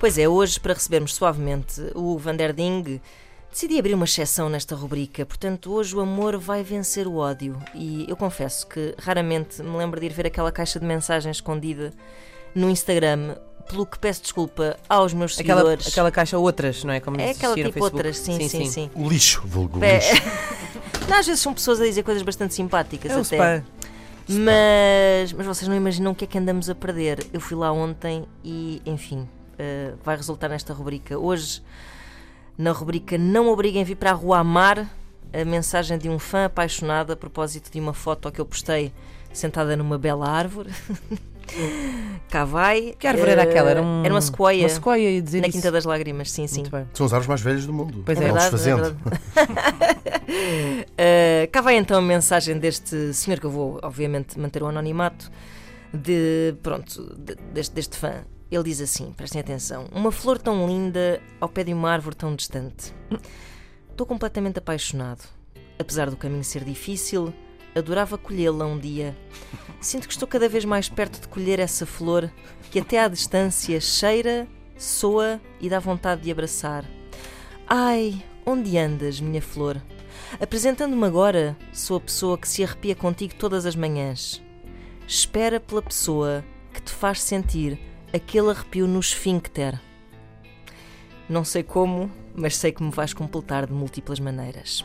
Pois é, hoje, para recebermos suavemente o Vanderding, decidi abrir uma exceção nesta rubrica. Portanto, hoje o amor vai vencer o ódio. E eu confesso que raramente me lembro de ir ver aquela caixa de mensagens escondida no Instagram. Pelo que peço desculpa aos meus Aquela, seguidores. aquela caixa outras, não é? Como é aquela tipo Facebook. outras, sim, sim, sim. O lixo, vulgo É, lixo. Não, às vezes são pessoas a dizer coisas bastante simpáticas É o até. Mas, mas vocês não imaginam o que é que andamos a perder. Eu fui lá ontem e, enfim, eh, vai resultar nesta rubrica. Hoje, na rubrica Não Obriguem a Vir para a Rua Amar, a mensagem de um fã apaixonado a propósito de uma foto que eu postei sentada numa bela árvore. Cá vai. Que árvore era aquela? Era, um, Era uma sequoia. Uma sequoia, ia dizer Na isso. Quinta das Lágrimas, sim, sim. São as árvores mais velhas do mundo. Pois É é. Verdade, é. Uh, cá vai então a mensagem deste senhor que eu vou, obviamente, manter o anonimato de pronto de- deste, deste fã. Ele diz assim: prestem atenção, uma flor tão linda ao pé de uma árvore tão distante. Estou completamente apaixonado. Apesar do caminho ser difícil, adorava colhê-la um dia. Sinto que estou cada vez mais perto de colher essa flor que até à distância cheira, soa e dá vontade de abraçar. Ai, onde andas, minha flor? Apresentando-me agora, sou a pessoa que se arrepia contigo todas as manhãs. Espera pela pessoa que te faz sentir aquele arrepio no esfíncter. Não sei como, mas sei que me vais completar de múltiplas maneiras.